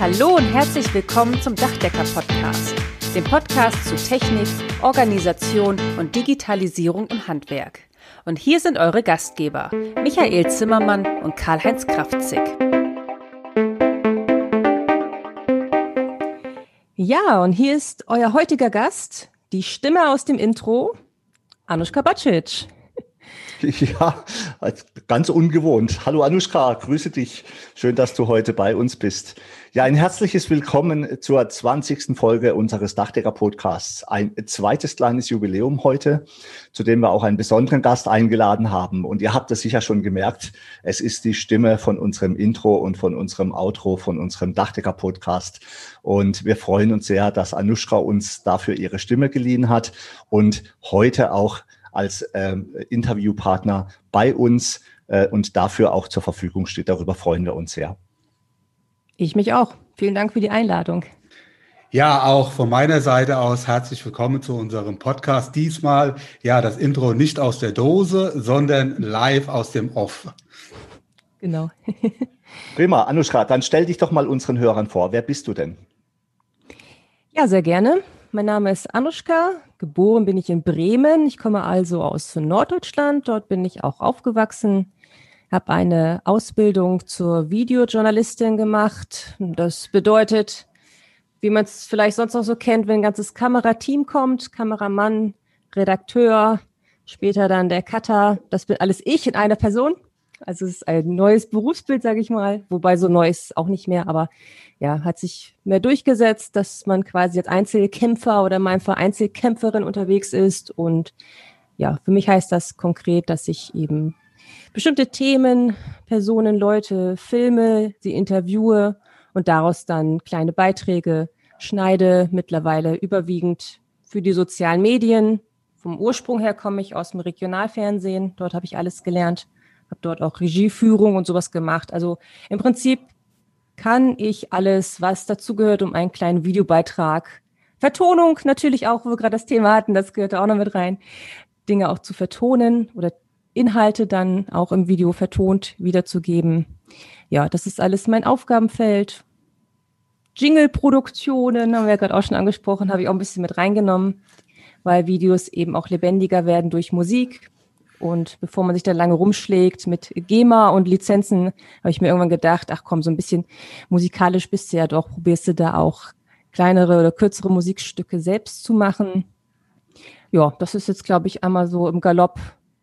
Hallo und herzlich willkommen zum Dachdecker-Podcast, dem Podcast zu Technik, Organisation und Digitalisierung im Handwerk. Und hier sind eure Gastgeber, Michael Zimmermann und Karl-Heinz Kraftzig. Ja, und hier ist euer heutiger Gast, die Stimme aus dem Intro, Anushka Bacic. Ja, ganz ungewohnt. Hallo Anushka, grüße dich. Schön, dass du heute bei uns bist. Ja, ein herzliches Willkommen zur 20. Folge unseres Dachdecker-Podcasts. Ein zweites kleines Jubiläum heute, zu dem wir auch einen besonderen Gast eingeladen haben. Und ihr habt es sicher schon gemerkt, es ist die Stimme von unserem Intro und von unserem Outro, von unserem Dachdecker-Podcast. Und wir freuen uns sehr, dass Anushka uns dafür ihre Stimme geliehen hat und heute auch als ähm, Interviewpartner bei uns äh, und dafür auch zur Verfügung steht. Darüber freuen wir uns sehr. Ich mich auch. Vielen Dank für die Einladung. Ja, auch von meiner Seite aus herzlich willkommen zu unserem Podcast. Diesmal ja das Intro nicht aus der Dose, sondern live aus dem Off. Genau. Prima, Anushka, dann stell dich doch mal unseren Hörern vor. Wer bist du denn? Ja, sehr gerne. Mein Name ist Anushka. Geboren bin ich in Bremen. Ich komme also aus Norddeutschland. Dort bin ich auch aufgewachsen. Habe eine Ausbildung zur Videojournalistin gemacht. Das bedeutet, wie man es vielleicht sonst noch so kennt, wenn ein ganzes Kamerateam kommt, Kameramann, Redakteur, später dann der Cutter. Das bin alles ich in einer Person. Also es ist ein neues Berufsbild, sage ich mal, wobei so neues auch nicht mehr, aber ja, hat sich mehr durchgesetzt, dass man quasi als Einzelkämpfer oder mein Fall Einzelkämpferin unterwegs ist. Und ja, für mich heißt das konkret, dass ich eben bestimmte Themen, Personen, Leute filme, sie interviewe und daraus dann kleine Beiträge schneide, mittlerweile überwiegend für die sozialen Medien. Vom Ursprung her komme ich aus dem Regionalfernsehen, dort habe ich alles gelernt habe dort auch Regieführung und sowas gemacht. Also im Prinzip kann ich alles, was dazugehört, um einen kleinen Videobeitrag, Vertonung natürlich auch, wo wir gerade das Thema hatten, das gehört auch noch mit rein, Dinge auch zu vertonen oder Inhalte dann auch im Video vertont wiederzugeben. Ja, das ist alles mein Aufgabenfeld. Jingle-Produktionen haben wir ja gerade auch schon angesprochen, habe ich auch ein bisschen mit reingenommen, weil Videos eben auch lebendiger werden durch Musik. Und bevor man sich da lange rumschlägt mit GEMA und Lizenzen, habe ich mir irgendwann gedacht, ach komm, so ein bisschen musikalisch bist du ja doch, probierst du da auch kleinere oder kürzere Musikstücke selbst zu machen. Ja, das ist jetzt, glaube ich, einmal so im Galopp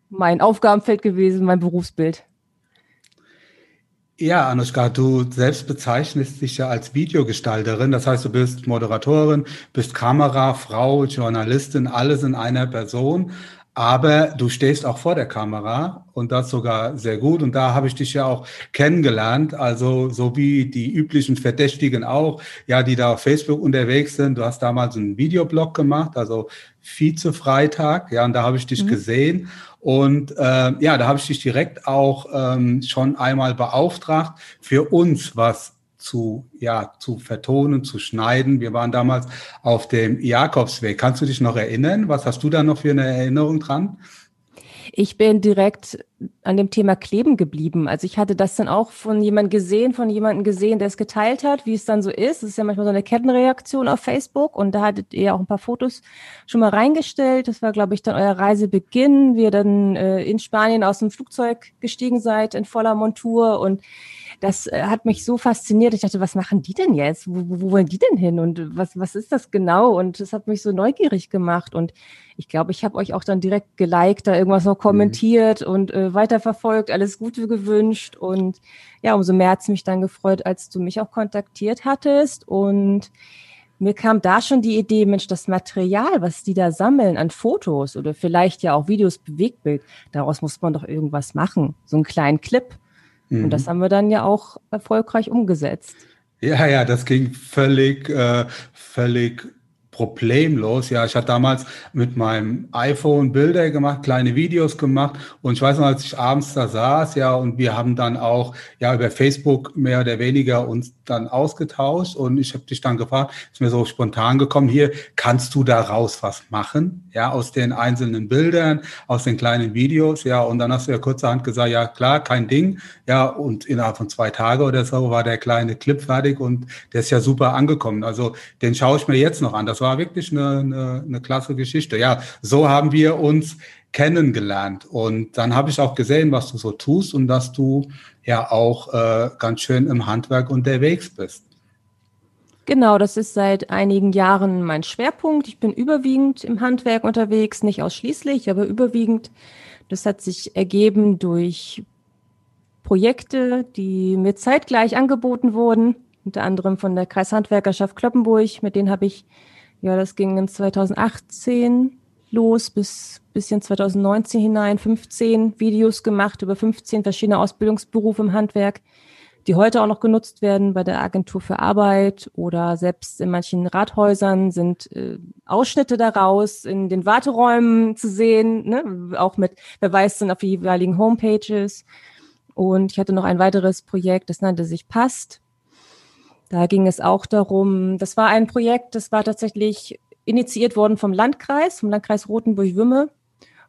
mein Aufgabenfeld gewesen, mein Berufsbild. Ja, Anushka, du selbst bezeichnest dich ja als Videogestalterin. Das heißt, du bist Moderatorin, bist Kamera, Frau, Journalistin, alles in einer Person. Aber du stehst auch vor der Kamera und das sogar sehr gut. Und da habe ich dich ja auch kennengelernt. Also so wie die üblichen Verdächtigen auch, ja, die da auf Facebook unterwegs sind. Du hast damals einen Videoblog gemacht, also Vize-Freitag. Ja, und da habe ich dich mhm. gesehen. Und äh, ja, da habe ich dich direkt auch ähm, schon einmal beauftragt, für uns was zu, ja, zu vertonen, zu schneiden. Wir waren damals auf dem Jakobsweg. Kannst du dich noch erinnern? Was hast du da noch für eine Erinnerung dran? Ich bin direkt an dem Thema Kleben geblieben. Also ich hatte das dann auch von jemandem gesehen, von jemandem gesehen, der es geteilt hat, wie es dann so ist. Es ist ja manchmal so eine Kettenreaktion auf Facebook und da hattet ihr auch ein paar Fotos schon mal reingestellt. Das war, glaube ich, dann euer Reisebeginn, wie ihr dann äh, in Spanien aus dem Flugzeug gestiegen seid in voller Montur und das äh, hat mich so fasziniert. Ich dachte, was machen die denn jetzt? Wo, wo wollen die denn hin? Und was, was ist das genau? Und das hat mich so neugierig gemacht. Und ich glaube, ich habe euch auch dann direkt geliked, da irgendwas noch kommentiert mhm. und äh, weiterverfolgt, alles Gute gewünscht. Und ja, umso mehr hat es mich dann gefreut, als du mich auch kontaktiert hattest. Und mir kam da schon die Idee, Mensch, das Material, was die da sammeln an Fotos oder vielleicht ja auch Videos, Bewegtbild, daraus muss man doch irgendwas machen. So einen kleinen Clip. Mhm. Und das mhm. haben wir dann ja auch erfolgreich umgesetzt. Ja, ja, das ging völlig, äh, völlig problemlos. Ja, ich hatte damals mit meinem iPhone Bilder gemacht, kleine Videos gemacht und ich weiß noch, als ich abends da saß, ja, und wir haben dann auch ja über Facebook mehr oder weniger uns dann ausgetauscht und ich habe dich dann gefragt, ist mir so spontan gekommen, hier kannst du daraus was machen, ja, aus den einzelnen Bildern, aus den kleinen Videos, ja, und dann hast du ja kurzerhand gesagt, ja, klar, kein Ding, ja, und innerhalb von zwei Tagen oder so war der kleine Clip fertig und der ist ja super angekommen. Also den schaue ich mir jetzt noch an. Das war wirklich eine, eine, eine klasse Geschichte. Ja, so haben wir uns kennengelernt. Und dann habe ich auch gesehen, was du so tust und dass du ja auch äh, ganz schön im Handwerk unterwegs bist. Genau, das ist seit einigen Jahren mein Schwerpunkt. Ich bin überwiegend im Handwerk unterwegs, nicht ausschließlich, aber überwiegend. Das hat sich ergeben durch Projekte, die mir zeitgleich angeboten wurden, unter anderem von der Kreishandwerkerschaft Kloppenburg. Mit denen habe ich ja, das ging in 2018 los bis bisschen 2019 hinein, 15 Videos gemacht über 15 verschiedene Ausbildungsberufe im Handwerk, die heute auch noch genutzt werden bei der Agentur für Arbeit oder selbst in manchen Rathäusern sind äh, Ausschnitte daraus in den Warteräumen zu sehen, ne? auch mit Verweisen auf die jeweiligen Homepages. Und ich hatte noch ein weiteres Projekt, das nannte sich Passt. Da ging es auch darum, das war ein Projekt, das war tatsächlich initiiert worden vom Landkreis, vom Landkreis Rothenburg-Wümme.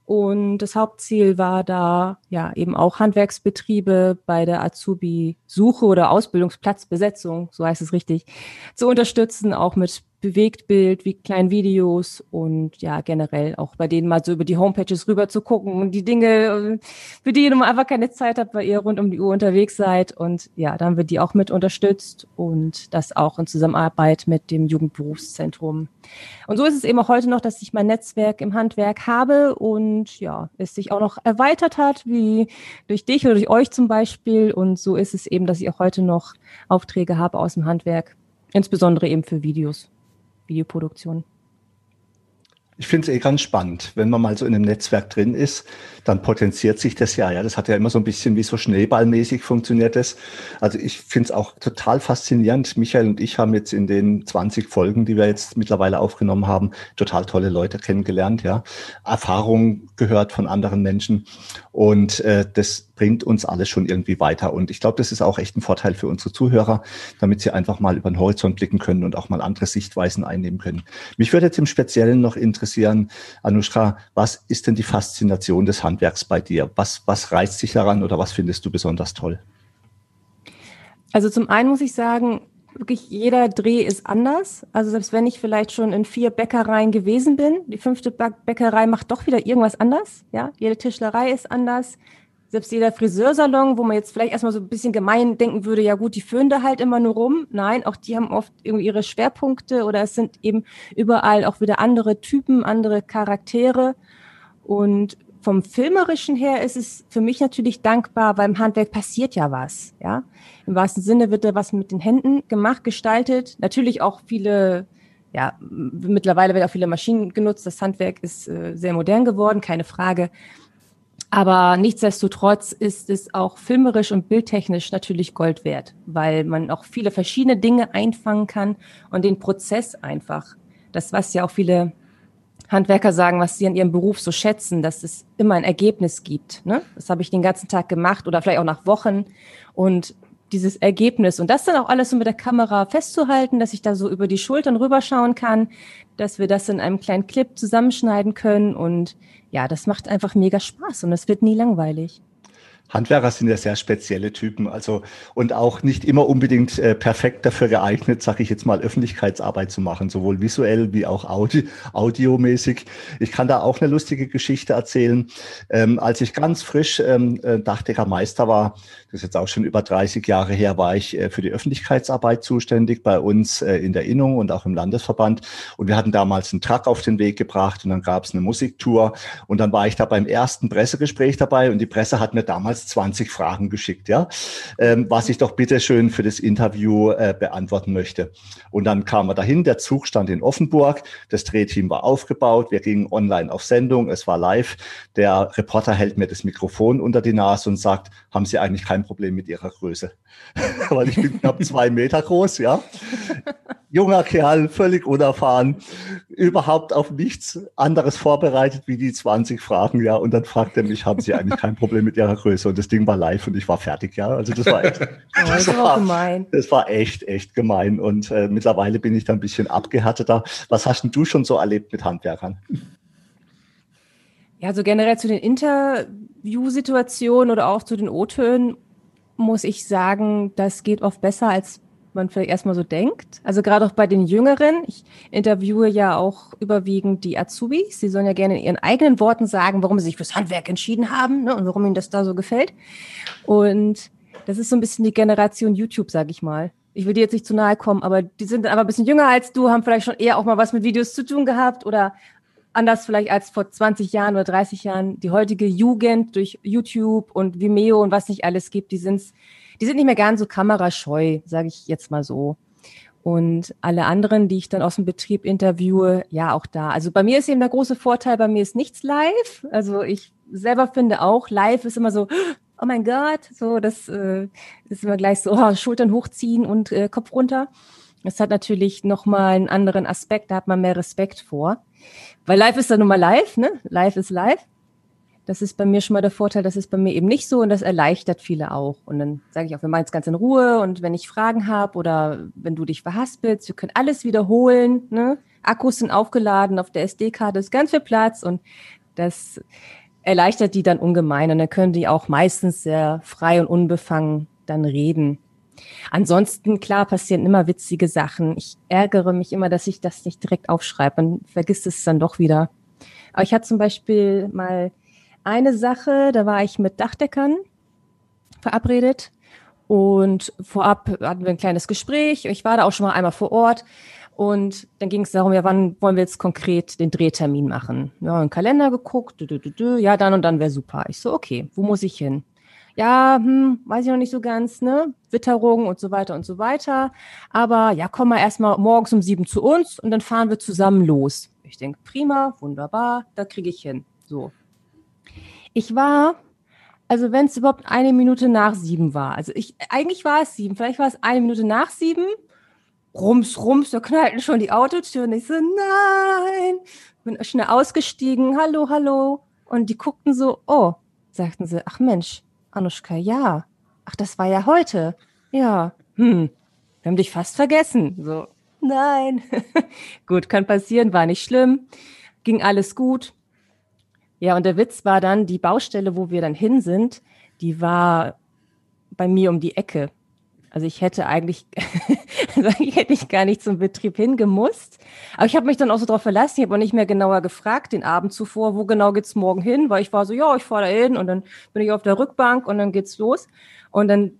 Und das Hauptziel war da ja eben auch Handwerksbetriebe bei der Azubi-Suche oder Ausbildungsplatzbesetzung, so heißt es richtig, zu unterstützen, auch mit Bewegtbild, wie kleinen Videos und ja, generell auch bei denen mal so über die Homepages rüber zu gucken und die Dinge, für die ihr nun einfach keine Zeit habt, weil ihr rund um die Uhr unterwegs seid. Und ja, dann wird die auch mit unterstützt und das auch in Zusammenarbeit mit dem Jugendberufszentrum. Und so ist es eben auch heute noch, dass ich mein Netzwerk im Handwerk habe und ja, es sich auch noch erweitert hat, wie durch dich oder durch euch zum Beispiel. Und so ist es eben, dass ich auch heute noch Aufträge habe aus dem Handwerk, insbesondere eben für Videos. Videoproduktion. Ich finde es eh ganz spannend, wenn man mal so in einem Netzwerk drin ist, dann potenziert sich das ja. Ja, das hat ja immer so ein bisschen wie so schneeballmäßig funktioniert das. Also ich finde es auch total faszinierend. Michael und ich haben jetzt in den 20 Folgen, die wir jetzt mittlerweile aufgenommen haben, total tolle Leute kennengelernt, ja, Erfahrungen gehört von anderen Menschen und äh, das bringt uns alles schon irgendwie weiter. Und ich glaube, das ist auch echt ein Vorteil für unsere Zuhörer, damit sie einfach mal über den Horizont blicken können und auch mal andere Sichtweisen einnehmen können. Mich würde jetzt im Speziellen noch interessieren, Anushka, was ist denn die Faszination des Handwerks bei dir? Was, was reizt dich daran oder was findest du besonders toll? Also zum einen muss ich sagen, wirklich jeder Dreh ist anders. Also selbst wenn ich vielleicht schon in vier Bäckereien gewesen bin, die fünfte Bäckerei macht doch wieder irgendwas anders. Ja, jede Tischlerei ist anders selbst jeder Friseursalon, wo man jetzt vielleicht erstmal so ein bisschen gemein denken würde, ja gut, die führen da halt immer nur rum. Nein, auch die haben oft irgendwie ihre Schwerpunkte oder es sind eben überall auch wieder andere Typen, andere Charaktere. Und vom Filmerischen her ist es für mich natürlich dankbar, weil im Handwerk passiert ja was, ja. Im wahrsten Sinne wird da was mit den Händen gemacht, gestaltet. Natürlich auch viele ja, mittlerweile werden auch viele Maschinen genutzt. Das Handwerk ist äh, sehr modern geworden, keine Frage. Aber nichtsdestotrotz ist es auch filmerisch und bildtechnisch natürlich Gold wert, weil man auch viele verschiedene Dinge einfangen kann und den Prozess einfach. Das, was ja auch viele Handwerker sagen, was sie an ihrem Beruf so schätzen, dass es immer ein Ergebnis gibt. Ne? Das habe ich den ganzen Tag gemacht oder vielleicht auch nach Wochen. Und dieses Ergebnis und das dann auch alles so mit der Kamera festzuhalten, dass ich da so über die Schultern rüberschauen kann, dass wir das in einem kleinen Clip zusammenschneiden können und ja, das macht einfach mega Spaß und es wird nie langweilig. Handwerker sind ja sehr spezielle Typen, also und auch nicht immer unbedingt äh, perfekt dafür geeignet, sage ich jetzt mal, Öffentlichkeitsarbeit zu machen, sowohl visuell wie auch Audi audiomäßig. Ich kann da auch eine lustige Geschichte erzählen. Ähm, als ich ganz frisch ähm, äh, Dachdeckermeister war, das ist jetzt auch schon über 30 Jahre her, war ich äh, für die Öffentlichkeitsarbeit zuständig bei uns äh, in der Innung und auch im Landesverband. Und wir hatten damals einen Truck auf den Weg gebracht und dann gab es eine Musiktour und dann war ich da beim ersten Pressegespräch dabei und die Presse hat mir damals damals 20 Fragen geschickt, ja, ähm, was ich doch bitte schön für das Interview äh, beantworten möchte. Und dann kamen wir dahin, der Zug stand in Offenburg, das Drehteam war aufgebaut, wir gingen online auf Sendung, es war live. Der Reporter hält mir das Mikrofon unter die Nase und sagt, haben Sie eigentlich kein Problem mit Ihrer Größe? Weil ich bin knapp zwei Meter groß, ja. Junger Kerl, völlig unerfahren, überhaupt auf nichts anderes vorbereitet wie die 20 Fragen, ja. Und dann fragt er mich, haben Sie eigentlich kein Problem mit Ihrer Größe? Und das Ding war live und ich war fertig, ja. Also das war echt, das, das, war, gemein. das war echt, echt gemein. Und äh, mittlerweile bin ich da ein bisschen abgehärteter. Was hast denn du schon so erlebt mit Handwerkern? Ja, so generell zu den Interviewsituationen oder auch zu den O-Tönen muss ich sagen, das geht oft besser, als man vielleicht erstmal so denkt. Also gerade auch bei den Jüngeren. Ich interviewe ja auch überwiegend die Azubis. Sie sollen ja gerne in ihren eigenen Worten sagen, warum sie sich fürs Handwerk entschieden haben ne, und warum ihnen das da so gefällt. Und das ist so ein bisschen die Generation YouTube, sag ich mal. Ich will dir jetzt nicht zu nahe kommen, aber die sind aber ein bisschen jünger als du, haben vielleicht schon eher auch mal was mit Videos zu tun gehabt oder anders vielleicht als vor 20 Jahren oder 30 Jahren. Die heutige Jugend durch YouTube und Vimeo und was nicht alles gibt, die sind, die sind nicht mehr ganz so kamerascheu, sage ich jetzt mal so. Und alle anderen, die ich dann aus dem Betrieb interviewe, ja, auch da. Also bei mir ist eben der große Vorteil, bei mir ist nichts live. Also ich selber finde auch, live ist immer so, oh mein Gott, so, das äh, ist immer gleich so, oh, Schultern hochziehen und äh, Kopf runter. Das hat natürlich nochmal einen anderen Aspekt, da hat man mehr Respekt vor. Weil live ist dann nun mal live, ne? Live ist live. Das ist bei mir schon mal der Vorteil, das ist bei mir eben nicht so und das erleichtert viele auch. Und dann sage ich auch, wir machen es ganz in Ruhe und wenn ich Fragen habe oder wenn du dich verhaspelst, wir können alles wiederholen. Ne? Akkus sind aufgeladen auf der SD-Karte, ist ganz viel Platz und das erleichtert die dann ungemein und dann können die auch meistens sehr frei und unbefangen dann reden. Ansonsten, klar, passieren immer witzige Sachen. Ich ärgere mich immer, dass ich das nicht direkt aufschreibe. Man vergisst es dann doch wieder. Aber ich hatte zum Beispiel mal eine Sache, da war ich mit Dachdeckern verabredet und vorab hatten wir ein kleines Gespräch. Ich war da auch schon mal einmal vor Ort und dann ging es darum, ja, wann wollen wir jetzt konkret den Drehtermin machen? Ja, einen Kalender geguckt, dü, dü, dü, ja, dann und dann wäre super. Ich so, okay, wo muss ich hin? ja, hm, weiß ich noch nicht so ganz, ne? Witterung und so weiter und so weiter. Aber ja, komm mal erstmal morgens um sieben zu uns und dann fahren wir zusammen los. Ich denke, prima, wunderbar, da kriege ich hin. So. Ich war, also wenn es überhaupt eine Minute nach sieben war, also ich, eigentlich war es sieben, vielleicht war es eine Minute nach sieben, rums, rums, da knallten schon die Autotüren. Ich so, nein, bin schnell ausgestiegen, hallo, hallo. Und die guckten so, oh, sagten sie, ach Mensch, Anuschka, ja. Ach, das war ja heute. Ja. Hm. Wir haben dich fast vergessen. So. Nein. gut, kann passieren, war nicht schlimm. Ging alles gut. Ja, und der Witz war dann, die Baustelle, wo wir dann hin sind, die war bei mir um die Ecke. Also ich hätte eigentlich, eigentlich hätte ich gar nicht zum Betrieb hingemusst. Aber ich habe mich dann auch so darauf verlassen. Ich habe auch nicht mehr genauer gefragt den Abend zuvor, wo genau geht's morgen hin, weil ich war so, ja, ich fahre da hin und dann bin ich auf der Rückbank und dann geht's los. Und dann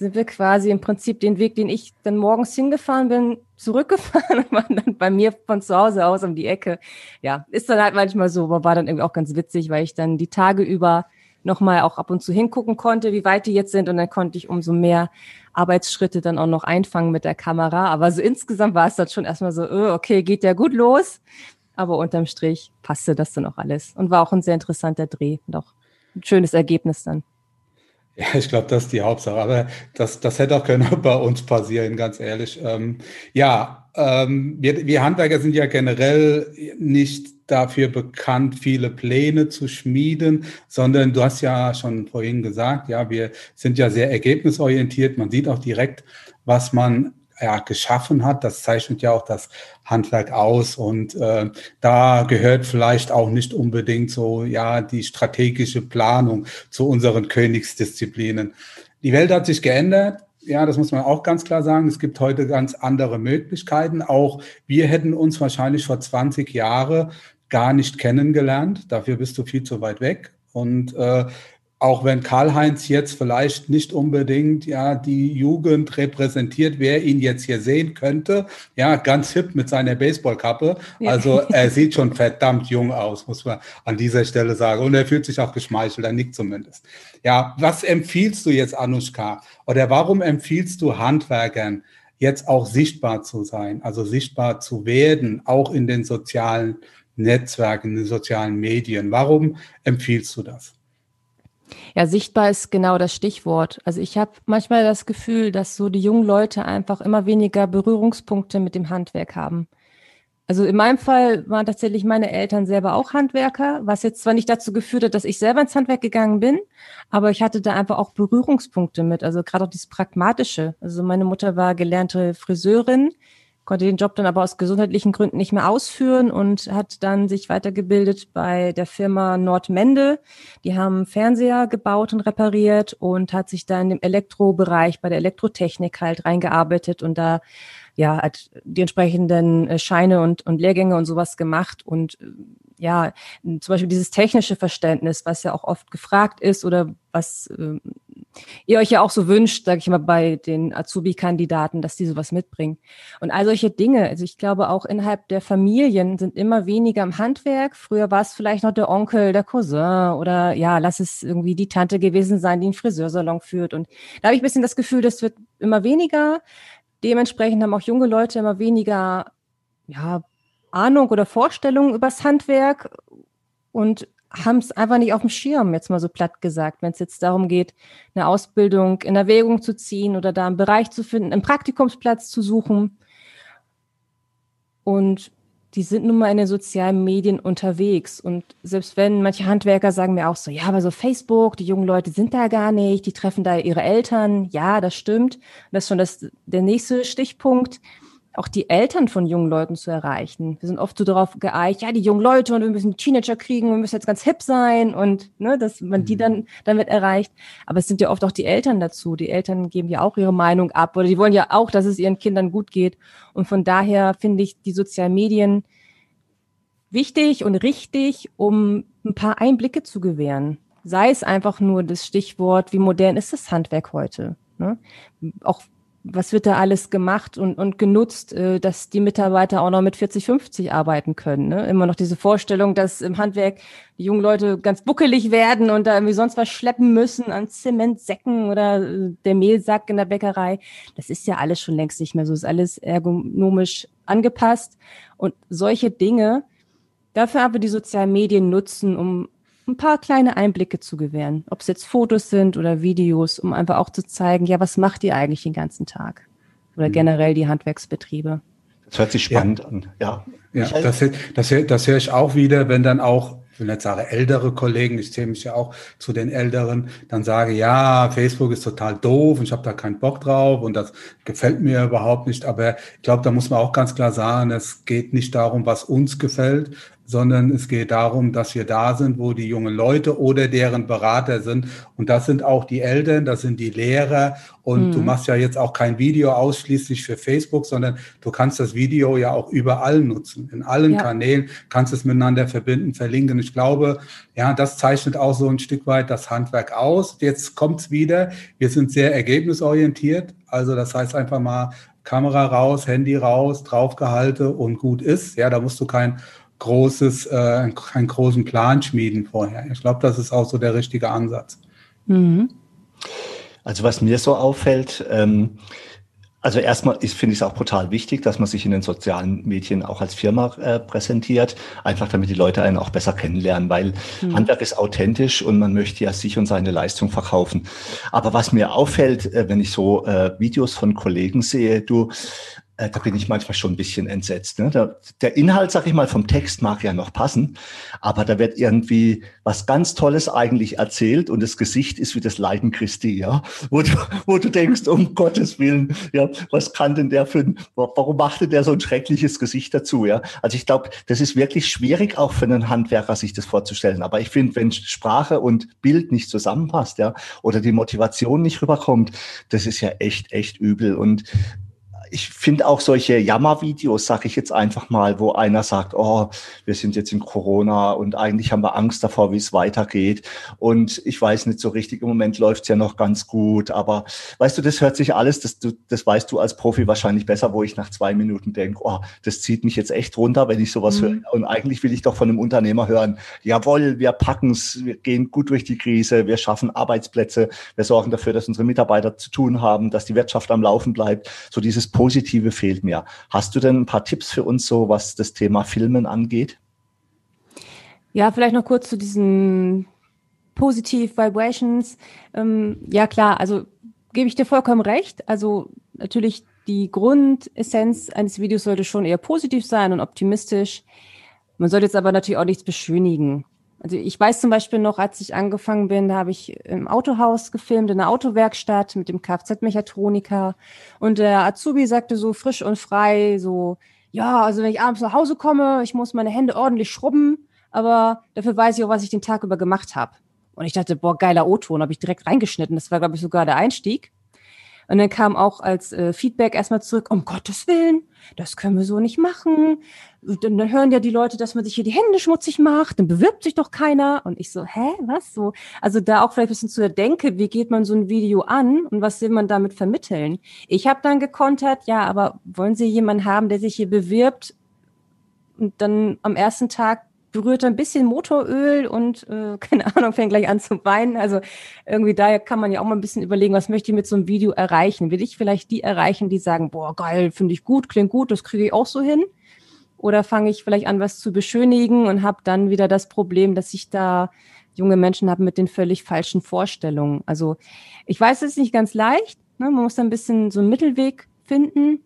sind wir quasi im Prinzip den Weg, den ich dann morgens hingefahren bin, zurückgefahren und waren dann bei mir von zu Hause aus um die Ecke. Ja, ist dann halt manchmal so, aber war dann irgendwie auch ganz witzig, weil ich dann die Tage über nochmal auch ab und zu hingucken konnte, wie weit die jetzt sind und dann konnte ich umso mehr Arbeitsschritte dann auch noch einfangen mit der Kamera. Aber so insgesamt war es dann schon erstmal so, oh, okay, geht ja gut los. Aber unterm Strich passte das dann auch alles und war auch ein sehr interessanter Dreh und auch ein schönes Ergebnis dann. Ja, ich glaube, das ist die Hauptsache. Aber das, das hätte auch können bei uns passieren, ganz ehrlich. Ähm, ja, ähm, wir, wir Handwerker sind ja generell nicht dafür bekannt, viele Pläne zu schmieden, sondern du hast ja schon vorhin gesagt, ja, wir sind ja sehr ergebnisorientiert. Man sieht auch direkt, was man ja, geschaffen hat. Das zeichnet ja auch das Handwerk aus. Und äh, da gehört vielleicht auch nicht unbedingt so, ja, die strategische Planung zu unseren Königsdisziplinen. Die Welt hat sich geändert. Ja, das muss man auch ganz klar sagen. Es gibt heute ganz andere Möglichkeiten. Auch wir hätten uns wahrscheinlich vor 20 Jahren gar nicht kennengelernt. Dafür bist du viel zu weit weg. Und äh, auch wenn Karl-Heinz jetzt vielleicht nicht unbedingt ja die Jugend repräsentiert, wer ihn jetzt hier sehen könnte, ja, ganz hip mit seiner Baseballkappe. Ja. Also er sieht schon verdammt jung aus, muss man an dieser Stelle sagen. Und er fühlt sich auch geschmeichelt, er nickt zumindest. Ja, was empfiehlst du jetzt, Anushka? Oder warum empfiehlst du Handwerkern, jetzt auch sichtbar zu sein, also sichtbar zu werden, auch in den sozialen Netzwerken, in den sozialen Medien? Warum empfiehlst du das? Ja, sichtbar ist genau das Stichwort. Also ich habe manchmal das Gefühl, dass so die jungen Leute einfach immer weniger Berührungspunkte mit dem Handwerk haben. Also in meinem Fall waren tatsächlich meine Eltern selber auch Handwerker, was jetzt zwar nicht dazu geführt hat, dass ich selber ins Handwerk gegangen bin, aber ich hatte da einfach auch Berührungspunkte mit, also gerade auch dieses Pragmatische. Also meine Mutter war gelernte Friseurin, konnte den Job dann aber aus gesundheitlichen Gründen nicht mehr ausführen und hat dann sich weitergebildet bei der Firma Nordmende. Die haben Fernseher gebaut und repariert und hat sich dann im Elektrobereich bei der Elektrotechnik halt reingearbeitet und da ja, hat die entsprechenden äh, Scheine und, und Lehrgänge und sowas gemacht und äh, ja, zum Beispiel dieses technische Verständnis, was ja auch oft gefragt ist oder was äh, ihr euch ja auch so wünscht, sage ich mal, bei den Azubi-Kandidaten, dass die sowas mitbringen. Und all solche Dinge, also ich glaube auch innerhalb der Familien sind immer weniger im Handwerk. Früher war es vielleicht noch der Onkel, der Cousin oder ja, lass es irgendwie die Tante gewesen sein, die einen Friseursalon führt. Und da habe ich ein bisschen das Gefühl, das wird immer weniger. Dementsprechend haben auch junge Leute immer weniger ja, Ahnung oder Vorstellungen übers Handwerk und haben es einfach nicht auf dem Schirm, jetzt mal so platt gesagt, wenn es jetzt darum geht, eine Ausbildung in Erwägung zu ziehen oder da einen Bereich zu finden, einen Praktikumsplatz zu suchen. Und die sind nun mal in den sozialen Medien unterwegs. Und selbst wenn manche Handwerker sagen mir auch so, ja, aber so Facebook, die jungen Leute sind da gar nicht, die treffen da ihre Eltern. Ja, das stimmt. Das ist schon das, der nächste Stichpunkt auch die Eltern von jungen Leuten zu erreichen. Wir sind oft so darauf geeicht, ja, die jungen Leute und wir müssen Teenager kriegen, wir müssen jetzt ganz hip sein und ne, dass man die mhm. dann damit erreicht. Aber es sind ja oft auch die Eltern dazu. Die Eltern geben ja auch ihre Meinung ab oder die wollen ja auch, dass es ihren Kindern gut geht. Und von daher finde ich die sozialen Medien wichtig und richtig, um ein paar Einblicke zu gewähren. Sei es einfach nur das Stichwort, wie modern ist das Handwerk heute? Ne? Auch was wird da alles gemacht und, und genutzt, äh, dass die Mitarbeiter auch noch mit 40, 50 arbeiten können. Ne? Immer noch diese Vorstellung, dass im Handwerk die jungen Leute ganz buckelig werden und da irgendwie sonst was schleppen müssen an Zementsäcken oder äh, der Mehlsack in der Bäckerei. Das ist ja alles schon längst nicht mehr so. Ist alles ergonomisch angepasst. Und solche Dinge, dafür aber die sozialen Medien nutzen, um ein paar kleine Einblicke zu gewähren. Ob es jetzt Fotos sind oder Videos, um einfach auch zu zeigen, ja, was macht ihr eigentlich den ganzen Tag? Oder mhm. generell die Handwerksbetriebe. Das hört sich spannend ja. an, ja. Ja, das, das, das höre ich auch wieder, wenn dann auch, ich will nicht sagen ältere Kollegen, ich zähle mich ja auch zu den Älteren, dann sage, ja, Facebook ist total doof und ich habe da keinen Bock drauf und das gefällt mir überhaupt nicht. Aber ich glaube, da muss man auch ganz klar sagen, es geht nicht darum, was uns gefällt, sondern es geht darum, dass wir da sind, wo die jungen Leute oder deren Berater sind. Und das sind auch die Eltern, das sind die Lehrer. Und mhm. du machst ja jetzt auch kein Video ausschließlich für Facebook, sondern du kannst das Video ja auch überall nutzen. In allen ja. Kanälen kannst es miteinander verbinden, verlinken. Ich glaube, ja, das zeichnet auch so ein Stück weit das Handwerk aus. Jetzt kommt's wieder. Wir sind sehr ergebnisorientiert. Also das heißt einfach mal Kamera raus, Handy raus, draufgehalte und gut ist. Ja, da musst du kein großes, äh, einen großen Plan schmieden vorher. Ich glaube, das ist auch so der richtige Ansatz. Mhm. Also was mir so auffällt, ähm, also erstmal ist, finde ich es auch brutal wichtig, dass man sich in den sozialen Medien auch als Firma äh, präsentiert, einfach damit die Leute einen auch besser kennenlernen, weil mhm. Handwerk ist authentisch und man möchte ja sich und seine Leistung verkaufen. Aber was mir auffällt, äh, wenn ich so äh, Videos von Kollegen sehe, du, da bin ich manchmal schon ein bisschen entsetzt. Ne? Der, der, Inhalt, sag ich mal, vom Text mag ja noch passen, aber da wird irgendwie was ganz Tolles eigentlich erzählt und das Gesicht ist wie das Leiden Christi, ja, wo du, wo du denkst, um Gottes Willen, ja, was kann denn der für ein, warum machte der so ein schreckliches Gesicht dazu, ja? Also ich glaube, das ist wirklich schwierig auch für einen Handwerker, sich das vorzustellen. Aber ich finde, wenn Sprache und Bild nicht zusammenpasst, ja, oder die Motivation nicht rüberkommt, das ist ja echt, echt übel und ich finde auch solche Jammervideos, sage ich jetzt einfach mal, wo einer sagt, oh, wir sind jetzt in Corona und eigentlich haben wir Angst davor, wie es weitergeht. Und ich weiß nicht so richtig, im Moment läuft es ja noch ganz gut. Aber weißt du, das hört sich alles, das, du, das weißt du als Profi wahrscheinlich besser, wo ich nach zwei Minuten denke, oh, das zieht mich jetzt echt runter, wenn ich sowas mhm. höre. Und eigentlich will ich doch von einem Unternehmer hören, jawohl, wir packen es, wir gehen gut durch die Krise, wir schaffen Arbeitsplätze, wir sorgen dafür, dass unsere Mitarbeiter zu tun haben, dass die Wirtschaft am Laufen bleibt. So dieses Positive fehlt mir. Hast du denn ein paar Tipps für uns so, was das Thema Filmen angeht? Ja, vielleicht noch kurz zu diesen Positive Vibrations. Ähm, ja, klar, also gebe ich dir vollkommen recht. Also natürlich die Grundessenz eines Videos sollte schon eher positiv sein und optimistisch. Man sollte jetzt aber natürlich auch nichts beschönigen. Also ich weiß zum Beispiel noch, als ich angefangen bin, da habe ich im Autohaus gefilmt, in der Autowerkstatt mit dem Kfz-Mechatroniker. Und der Azubi sagte so frisch und frei, so, ja, also wenn ich abends nach Hause komme, ich muss meine Hände ordentlich schrubben, aber dafür weiß ich auch, was ich den Tag über gemacht habe. Und ich dachte, boah, geiler O-Ton, habe ich direkt reingeschnitten. Das war, glaube ich, sogar der Einstieg. Und dann kam auch als äh, Feedback erstmal zurück, um Gottes Willen, das können wir so nicht machen. Dann, dann hören ja die Leute, dass man sich hier die Hände schmutzig macht, dann bewirbt sich doch keiner. Und ich so, hä, was so? Also da auch vielleicht ein bisschen zu der wie geht man so ein Video an und was will man damit vermitteln? Ich habe dann gekontert, ja, aber wollen Sie jemanden haben, der sich hier bewirbt und dann am ersten Tag berührt ein bisschen Motoröl und äh, keine Ahnung, fängt gleich an zu weinen. Also irgendwie daher kann man ja auch mal ein bisschen überlegen, was möchte ich mit so einem Video erreichen? Will ich vielleicht die erreichen, die sagen, boah, geil, finde ich gut, klingt gut, das kriege ich auch so hin? Oder fange ich vielleicht an, was zu beschönigen und habe dann wieder das Problem, dass ich da junge Menschen habe mit den völlig falschen Vorstellungen. Also ich weiß, es ist nicht ganz leicht. Ne? Man muss da ein bisschen so einen Mittelweg finden.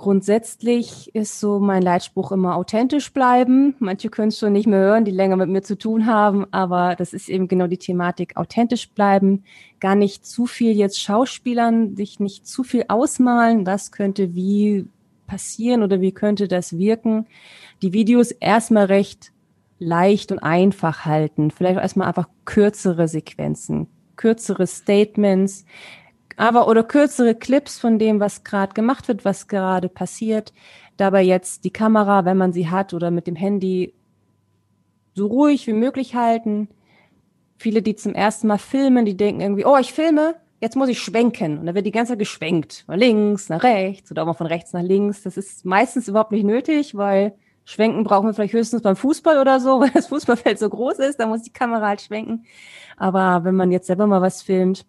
Grundsätzlich ist so mein Leitspruch immer authentisch bleiben. Manche können es schon nicht mehr hören, die länger mit mir zu tun haben, aber das ist eben genau die Thematik authentisch bleiben. Gar nicht zu viel jetzt Schauspielern, sich nicht zu viel ausmalen, was könnte wie passieren oder wie könnte das wirken. Die Videos erstmal recht leicht und einfach halten. Vielleicht erstmal einfach kürzere Sequenzen, kürzere Statements, aber oder kürzere Clips von dem, was gerade gemacht wird, was gerade passiert. Dabei jetzt die Kamera, wenn man sie hat, oder mit dem Handy so ruhig wie möglich halten. Viele, die zum ersten Mal filmen, die denken irgendwie, oh, ich filme, jetzt muss ich schwenken. Und dann wird die ganze Zeit geschwenkt. Von links nach rechts oder auch mal von rechts nach links. Das ist meistens überhaupt nicht nötig, weil Schwenken brauchen wir vielleicht höchstens beim Fußball oder so, weil das Fußballfeld so groß ist, da muss die Kamera halt schwenken. Aber wenn man jetzt selber mal was filmt,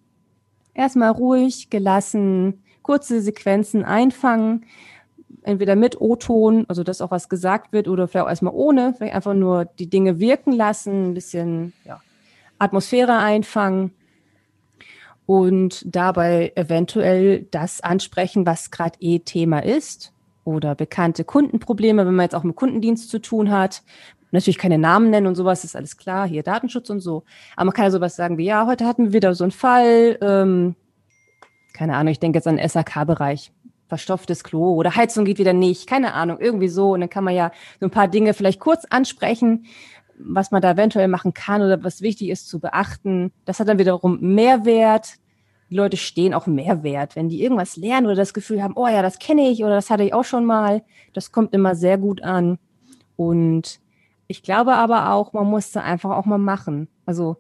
erstmal ruhig, gelassen, kurze Sequenzen einfangen, entweder mit O-Ton, also dass auch was gesagt wird, oder vielleicht auch erstmal ohne, vielleicht einfach nur die Dinge wirken lassen, ein bisschen ja, Atmosphäre einfangen und dabei eventuell das ansprechen, was gerade eh Thema ist oder bekannte Kundenprobleme, wenn man jetzt auch mit Kundendienst zu tun hat, natürlich keine Namen nennen und sowas, ist alles klar, hier Datenschutz und so. Aber man kann ja sowas sagen wie, ja, heute hatten wir wieder so einen Fall, ähm, keine Ahnung, ich denke jetzt an den SAK-Bereich, verstopftes Klo oder Heizung geht wieder nicht, keine Ahnung, irgendwie so. Und dann kann man ja so ein paar Dinge vielleicht kurz ansprechen, was man da eventuell machen kann oder was wichtig ist zu beachten. Das hat dann wiederum Mehrwert. Die Leute stehen auch Mehrwert. Wenn die irgendwas lernen oder das Gefühl haben, oh ja, das kenne ich oder das hatte ich auch schon mal, das kommt immer sehr gut an. Und ich glaube aber auch, man muss da einfach auch mal machen. Also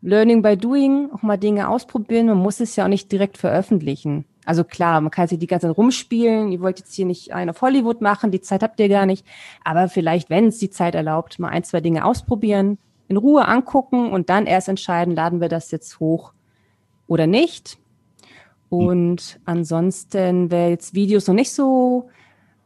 Learning by Doing, auch mal Dinge ausprobieren. Man muss es ja auch nicht direkt veröffentlichen. Also klar, man kann sich die ganze Zeit rumspielen. Ihr wollt jetzt hier nicht einen auf Hollywood machen, die Zeit habt ihr gar nicht. Aber vielleicht, wenn es die Zeit erlaubt, mal ein, zwei Dinge ausprobieren, in Ruhe angucken und dann erst entscheiden, laden wir das jetzt hoch oder nicht. Und ansonsten, wer jetzt Videos noch nicht so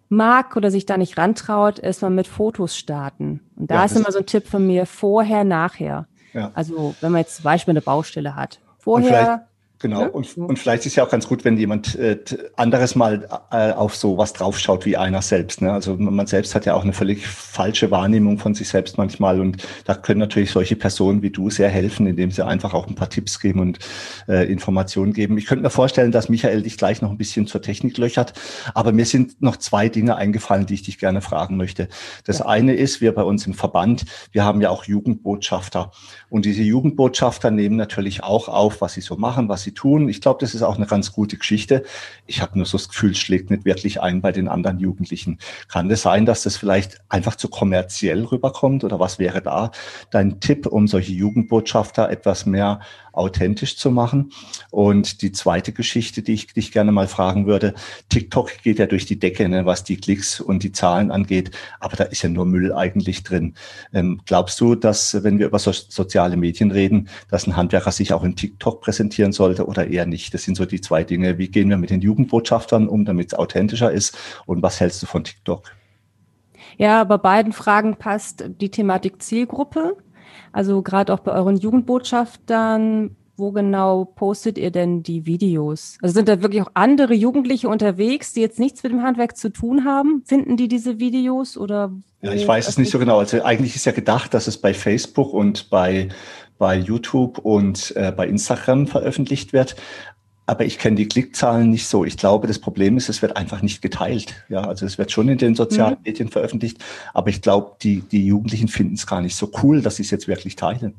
mag oder sich da nicht rantraut, erstmal mit Fotos starten. Und da ja, ist immer so ein Tipp von mir, vorher, nachher. Ja. Also wenn man jetzt zum Beispiel eine Baustelle hat. Vorher Genau, ja? und, und vielleicht ist ja auch ganz gut, wenn jemand äh, anderes mal äh, auf so was draufschaut wie einer selbst. Ne? Also man selbst hat ja auch eine völlig falsche Wahrnehmung von sich selbst manchmal und da können natürlich solche Personen wie du sehr helfen, indem sie einfach auch ein paar Tipps geben und äh, Informationen geben. Ich könnte mir vorstellen, dass Michael dich gleich noch ein bisschen zur Technik löchert, aber mir sind noch zwei Dinge eingefallen, die ich dich gerne fragen möchte. Das ja. eine ist, wir bei uns im Verband, wir haben ja auch Jugendbotschafter und diese Jugendbotschafter nehmen natürlich auch auf, was sie so machen, was sie tun. Ich glaube, das ist auch eine ganz gute Geschichte. Ich habe nur so das Gefühl, es schlägt nicht wirklich ein bei den anderen Jugendlichen. Kann es das sein, dass das vielleicht einfach zu kommerziell rüberkommt oder was wäre da dein Tipp, um solche Jugendbotschafter etwas mehr authentisch zu machen. Und die zweite Geschichte, die ich dich gerne mal fragen würde, TikTok geht ja durch die Decke, ne, was die Klicks und die Zahlen angeht, aber da ist ja nur Müll eigentlich drin. Ähm, glaubst du, dass, wenn wir über so, soziale Medien reden, dass ein Handwerker sich auch in TikTok präsentieren sollte oder eher nicht? Das sind so die zwei Dinge. Wie gehen wir mit den Jugendbotschaftern um, damit es authentischer ist? Und was hältst du von TikTok? Ja, bei beiden Fragen passt die Thematik Zielgruppe. Also gerade auch bei euren Jugendbotschaftern wo genau postet ihr denn die Videos? Also sind da wirklich auch andere Jugendliche unterwegs, die jetzt nichts mit dem Handwerk zu tun haben? Finden die diese Videos oder? Ja, ich weiß es nicht so genau. Also eigentlich ist ja gedacht, dass es bei Facebook und bei, bei YouTube und äh, bei Instagram veröffentlicht wird. Aber ich kenne die Klickzahlen nicht so. Ich glaube, das Problem ist, es wird einfach nicht geteilt. Ja, also es wird schon in den sozialen mhm. Medien veröffentlicht, aber ich glaube, die, die Jugendlichen finden es gar nicht so cool, dass sie es jetzt wirklich teilen.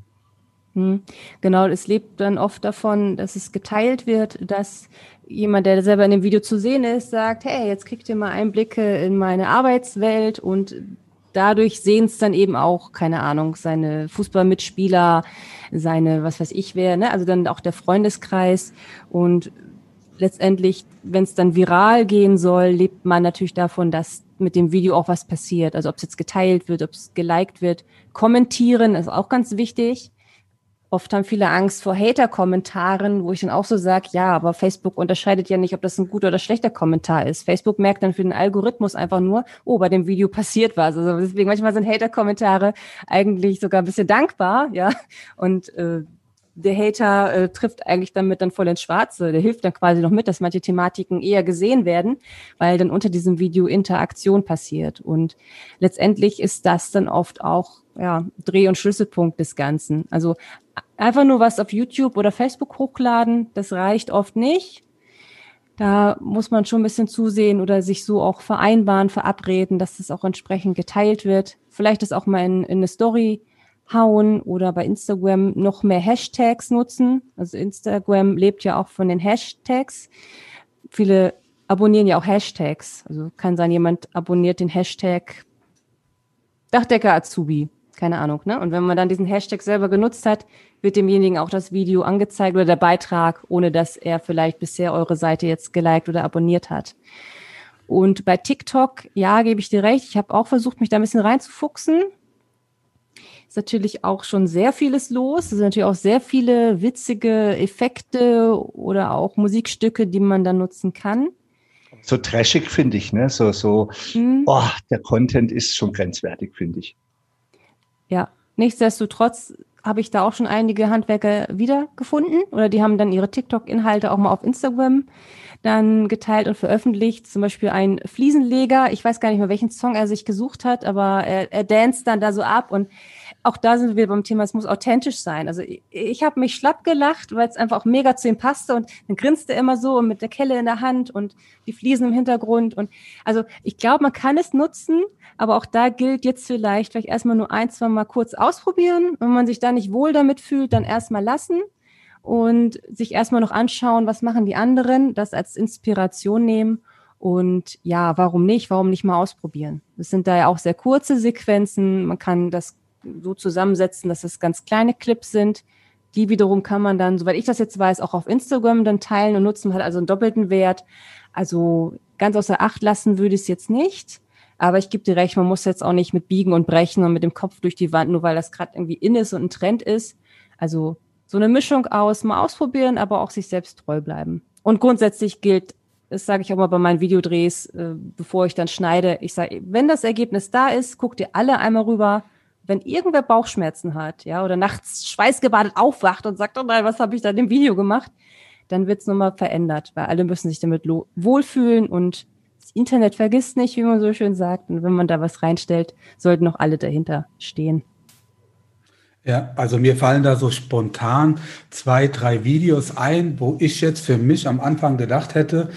Hm. Genau, es lebt dann oft davon, dass es geteilt wird, dass jemand, der selber in dem Video zu sehen ist, sagt, hey, jetzt kriegt ihr mal Einblicke in meine Arbeitswelt und dadurch sehen es dann eben auch, keine Ahnung, seine Fußballmitspieler, seine, was weiß ich wer, ne? also dann auch der Freundeskreis und letztendlich, wenn es dann viral gehen soll, lebt man natürlich davon, dass mit dem Video auch was passiert. Also ob es jetzt geteilt wird, ob es geliked wird. Kommentieren ist auch ganz wichtig. Oft haben viele Angst vor Hater-Kommentaren, wo ich dann auch so sage, ja, aber Facebook unterscheidet ja nicht, ob das ein guter oder schlechter Kommentar ist. Facebook merkt dann für den Algorithmus einfach nur, oh, bei dem Video passiert was. Also deswegen manchmal sind Hater-Kommentare eigentlich sogar ein bisschen dankbar, ja. Und äh, der Hater äh, trifft eigentlich damit dann voll ins Schwarze. Der hilft dann quasi noch mit, dass manche Thematiken eher gesehen werden, weil dann unter diesem Video Interaktion passiert. Und letztendlich ist das dann oft auch ja, Dreh- und Schlüsselpunkt des Ganzen. Also einfach nur was auf YouTube oder Facebook hochladen, das reicht oft nicht. Da muss man schon ein bisschen zusehen oder sich so auch vereinbaren, verabreden, dass das auch entsprechend geteilt wird. Vielleicht ist auch mal in, in eine Story hauen oder bei Instagram noch mehr Hashtags nutzen. Also Instagram lebt ja auch von den Hashtags. Viele abonnieren ja auch Hashtags. Also kann sein, jemand abonniert den Hashtag Dachdecker Azubi. Keine Ahnung, ne? Und wenn man dann diesen Hashtag selber genutzt hat, wird demjenigen auch das Video angezeigt oder der Beitrag, ohne dass er vielleicht bisher eure Seite jetzt geliked oder abonniert hat. Und bei TikTok, ja, gebe ich dir recht. Ich habe auch versucht, mich da ein bisschen reinzufuchsen ist natürlich auch schon sehr vieles los. Es sind natürlich auch sehr viele witzige Effekte oder auch Musikstücke, die man dann nutzen kann. So trashig finde ich, ne? So, so, mhm. oh, der Content ist schon grenzwertig, finde ich. Ja, nichtsdestotrotz habe ich da auch schon einige Handwerker wiedergefunden oder die haben dann ihre TikTok-Inhalte auch mal auf Instagram dann geteilt und veröffentlicht. Zum Beispiel ein Fliesenleger, ich weiß gar nicht mehr, welchen Song er sich gesucht hat, aber er, er danst dann da so ab und auch da sind wir beim Thema, es muss authentisch sein. Also ich, ich habe mich schlapp gelacht, weil es einfach auch mega zu ihm passte und dann grinste er immer so und mit der Kelle in der Hand und die Fliesen im Hintergrund. Und also ich glaube, man kann es nutzen, aber auch da gilt jetzt vielleicht, vielleicht erstmal nur ein, zwei Mal kurz ausprobieren. Wenn man sich da nicht wohl damit fühlt, dann erstmal lassen und sich erstmal noch anschauen, was machen die anderen, das als Inspiration nehmen. Und ja, warum nicht? Warum nicht mal ausprobieren? Das sind da ja auch sehr kurze Sequenzen. Man kann das so zusammensetzen, dass es ganz kleine Clips sind. Die wiederum kann man dann, soweit ich das jetzt weiß, auch auf Instagram dann teilen und nutzen, hat also einen doppelten Wert. Also ganz außer Acht lassen würde ich es jetzt nicht. Aber ich gebe dir recht, man muss jetzt auch nicht mit Biegen und Brechen und mit dem Kopf durch die Wand, nur weil das gerade irgendwie in ist und ein Trend ist. Also so eine Mischung aus, mal ausprobieren, aber auch sich selbst treu bleiben. Und grundsätzlich gilt, das sage ich auch mal bei meinen Videodrehs, äh, bevor ich dann schneide, ich sage, wenn das Ergebnis da ist, guckt ihr alle einmal rüber, wenn irgendwer Bauchschmerzen hat, ja, oder nachts schweißgebadet aufwacht und sagt, oh nein, was habe ich da im Video gemacht, dann wird es nochmal verändert, weil alle müssen sich damit wohlfühlen und das Internet vergisst nicht, wie man so schön sagt. Und wenn man da was reinstellt, sollten noch alle dahinter stehen. Ja, also mir fallen da so spontan zwei, drei Videos ein, wo ich jetzt für mich am Anfang gedacht hätte,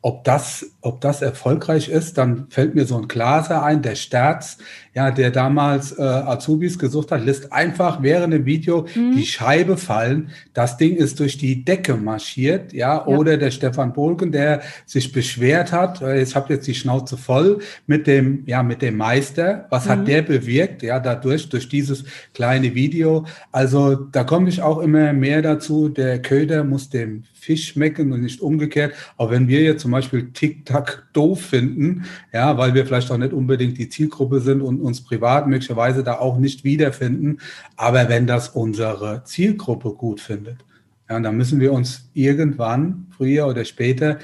ob das, ob das erfolgreich ist, dann fällt mir so ein Glaser ein, der Sterz, ja, der damals äh, Azubis gesucht hat, lässt einfach während dem Video mhm. die Scheibe fallen. Das Ding ist durch die Decke marschiert, ja, ja. oder der Stefan Bolken, der sich beschwert hat, äh, ich habe jetzt die Schnauze voll mit dem, ja, mit dem Meister. Was mhm. hat der bewirkt, ja, dadurch, durch dieses kleine Video? Also da komme ich auch immer mehr dazu, der Köder muss dem Fisch schmecken und nicht umgekehrt. Auch wenn wir jetzt zum Beispiel Tic-Tac doof finden, ja, weil wir vielleicht auch nicht unbedingt die Zielgruppe sind und uns privat möglicherweise da auch nicht wiederfinden. Aber wenn das unsere Zielgruppe gut findet, ja, dann müssen wir uns irgendwann, früher oder später,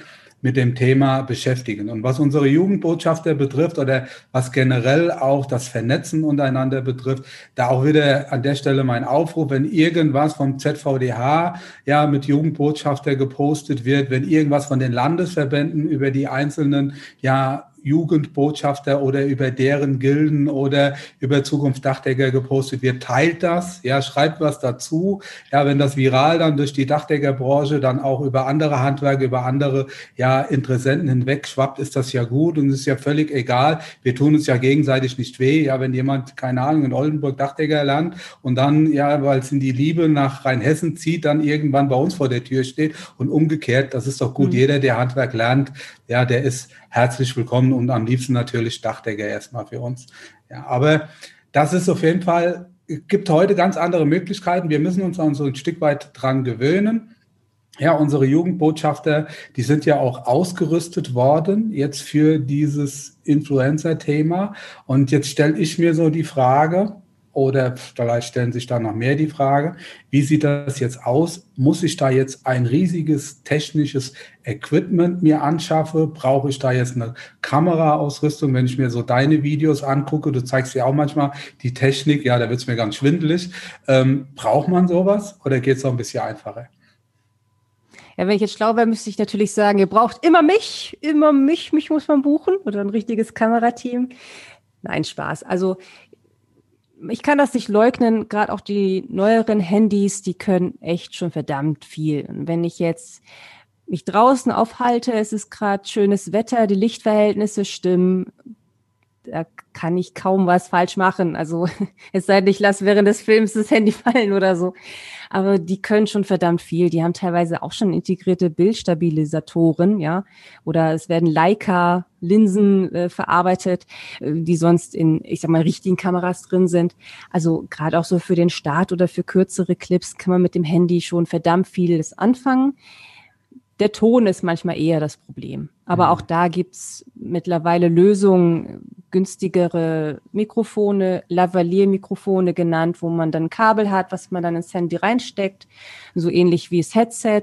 mit dem Thema beschäftigen. Und was unsere Jugendbotschafter betrifft oder was generell auch das Vernetzen untereinander betrifft, da auch wieder an der Stelle mein Aufruf, wenn irgendwas vom ZVDH ja mit Jugendbotschafter gepostet wird, wenn irgendwas von den Landesverbänden über die einzelnen ja Jugendbotschafter oder über deren Gilden oder über Zukunft Dachdecker gepostet wird, teilt das, ja, schreibt was dazu. Ja, wenn das viral dann durch die Dachdeckerbranche dann auch über andere Handwerke, über andere ja, Interessenten hinweg schwappt, ist das ja gut und es ist ja völlig egal. Wir tun uns ja gegenseitig nicht weh. Ja, wenn jemand, keine Ahnung, in Oldenburg Dachdecker lernt und dann, ja, weil es in die Liebe nach Rheinhessen zieht, dann irgendwann bei uns vor der Tür steht und umgekehrt, das ist doch gut. Mhm. Jeder, der Handwerk lernt, ja, der ist herzlich willkommen und am liebsten natürlich Dachdecker erstmal für uns. Ja, aber das ist auf jeden Fall, gibt heute ganz andere Möglichkeiten. Wir müssen uns auch so ein Stück weit dran gewöhnen. Ja, unsere Jugendbotschafter, die sind ja auch ausgerüstet worden jetzt für dieses Influencer-Thema. Und jetzt stelle ich mir so die Frage, oder vielleicht stellen sich da noch mehr die Frage, wie sieht das jetzt aus? Muss ich da jetzt ein riesiges technisches Equipment mir anschaffe? Brauche ich da jetzt eine Kameraausrüstung? Wenn ich mir so deine Videos angucke, du zeigst ja auch manchmal die Technik, ja, da wird es mir ganz schwindelig. Ähm, braucht man sowas oder geht es auch ein bisschen einfacher? Ja, wenn ich jetzt schlau wäre, müsste ich natürlich sagen, ihr braucht immer mich, immer mich, mich muss man buchen oder ein richtiges Kamerateam. Nein, Spaß. Also ich kann das nicht leugnen, gerade auch die neueren Handys, die können echt schon verdammt viel. Und wenn ich jetzt mich draußen aufhalte, es ist gerade schönes Wetter, die Lichtverhältnisse stimmen, da kann ich kaum was falsch machen. Also es sei denn, ich lasse während des Films das Handy fallen oder so. Aber die können schon verdammt viel. Die haben teilweise auch schon integrierte Bildstabilisatoren, ja. Oder es werden Leica-Linsen äh, verarbeitet, äh, die sonst in, ich sag mal, richtigen Kameras drin sind. Also gerade auch so für den Start oder für kürzere Clips kann man mit dem Handy schon verdammt vieles anfangen der Ton ist manchmal eher das Problem. Aber mhm. auch da gibt's mittlerweile Lösungen, günstigere Mikrofone, Lavalier-Mikrofone genannt, wo man dann Kabel hat, was man dann ins Handy reinsteckt, so ähnlich wie das Headset.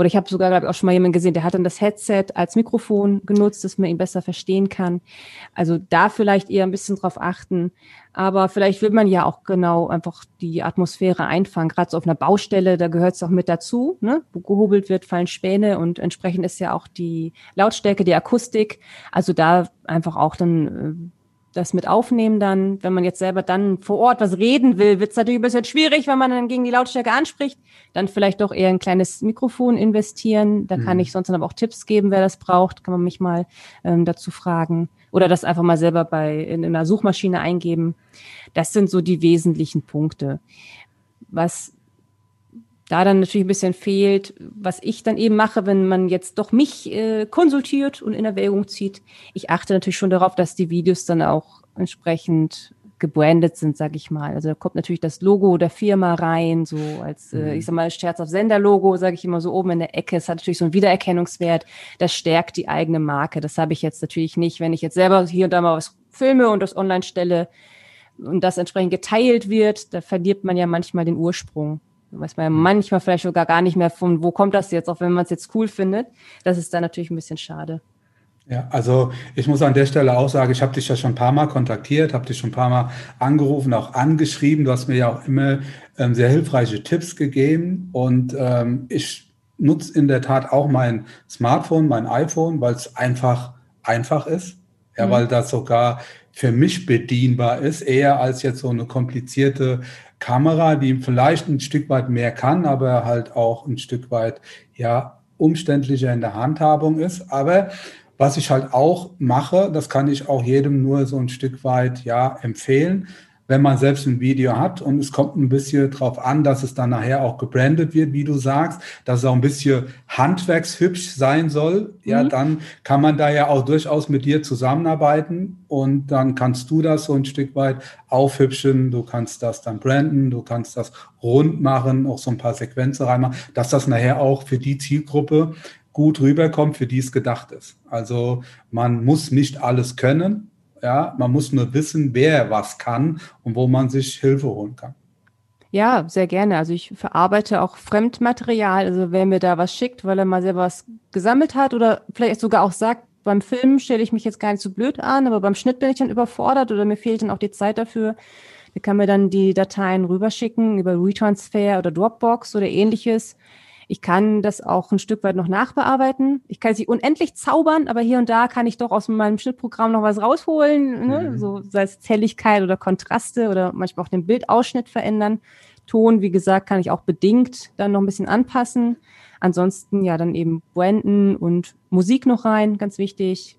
Oder ich habe sogar, glaube ich, auch schon mal jemanden gesehen, der hat dann das Headset als Mikrofon genutzt, dass man ihn besser verstehen kann. Also da vielleicht eher ein bisschen drauf achten. Aber vielleicht will man ja auch genau einfach die Atmosphäre einfangen. Gerade so auf einer Baustelle, da gehört es auch mit dazu. Ne? Wo gehobelt wird, fallen Späne und entsprechend ist ja auch die Lautstärke, die Akustik. Also da einfach auch dann äh, das mit aufnehmen dann, wenn man jetzt selber dann vor Ort was reden will, wird es natürlich ein bisschen schwierig, wenn man dann gegen die Lautstärke anspricht, dann vielleicht doch eher ein kleines Mikrofon investieren. Da mhm. kann ich sonst dann aber auch Tipps geben, wer das braucht, kann man mich mal ähm, dazu fragen oder das einfach mal selber bei in, in einer Suchmaschine eingeben. Das sind so die wesentlichen Punkte. Was da dann natürlich ein bisschen fehlt, was ich dann eben mache, wenn man jetzt doch mich äh, konsultiert und in Erwägung zieht. Ich achte natürlich schon darauf, dass die Videos dann auch entsprechend gebrandet sind, sag ich mal. Also da kommt natürlich das Logo der Firma rein, so als, äh, mhm. ich sag mal, Scherz auf Sender-Logo, sage ich immer so oben in der Ecke. Es hat natürlich so einen Wiedererkennungswert. Das stärkt die eigene Marke. Das habe ich jetzt natürlich nicht, wenn ich jetzt selber hier und da mal was filme und das online stelle und das entsprechend geteilt wird, da verliert man ja manchmal den Ursprung weiß man ja manchmal vielleicht sogar gar nicht mehr von, wo kommt das jetzt, auch wenn man es jetzt cool findet. Das ist dann natürlich ein bisschen schade. Ja, also ich muss an der Stelle auch sagen, ich habe dich ja schon ein paar Mal kontaktiert, habe dich schon ein paar Mal angerufen, auch angeschrieben. Du hast mir ja auch immer ähm, sehr hilfreiche Tipps gegeben und ähm, ich nutze in der Tat auch mein Smartphone, mein iPhone, weil es einfach einfach ist. Ja, mhm. weil das sogar für mich bedienbar ist, eher als jetzt so eine komplizierte Kamera, die vielleicht ein Stück weit mehr kann, aber halt auch ein Stück weit ja umständlicher in der Handhabung ist. Aber was ich halt auch mache, das kann ich auch jedem nur so ein Stück weit ja empfehlen wenn man selbst ein Video hat und es kommt ein bisschen drauf an, dass es dann nachher auch gebrandet wird, wie du sagst, dass es auch ein bisschen handwerkshübsch sein soll, ja, mhm. dann kann man da ja auch durchaus mit dir zusammenarbeiten und dann kannst du das so ein Stück weit aufhübschen, du kannst das dann branden, du kannst das rund machen, auch so ein paar Sequenzen reinmachen, dass das nachher auch für die Zielgruppe gut rüberkommt, für die es gedacht ist. Also man muss nicht alles können, ja, man muss nur wissen, wer was kann und wo man sich Hilfe holen kann. Ja, sehr gerne. Also ich verarbeite auch Fremdmaterial. Also wer mir da was schickt, weil er mal selber was gesammelt hat oder vielleicht sogar auch sagt, beim Film stelle ich mich jetzt gar nicht so blöd an, aber beim Schnitt bin ich dann überfordert oder mir fehlt dann auch die Zeit dafür. Der kann mir dann die Dateien rüberschicken über Retransfer oder Dropbox oder ähnliches. Ich kann das auch ein Stück weit noch nachbearbeiten. Ich kann sie unendlich zaubern, aber hier und da kann ich doch aus meinem Schnittprogramm noch was rausholen, ne? Mhm. so sei es Helligkeit oder Kontraste oder manchmal auch den Bildausschnitt verändern. Ton, wie gesagt, kann ich auch bedingt dann noch ein bisschen anpassen. Ansonsten ja dann eben blenden und Musik noch rein, ganz wichtig.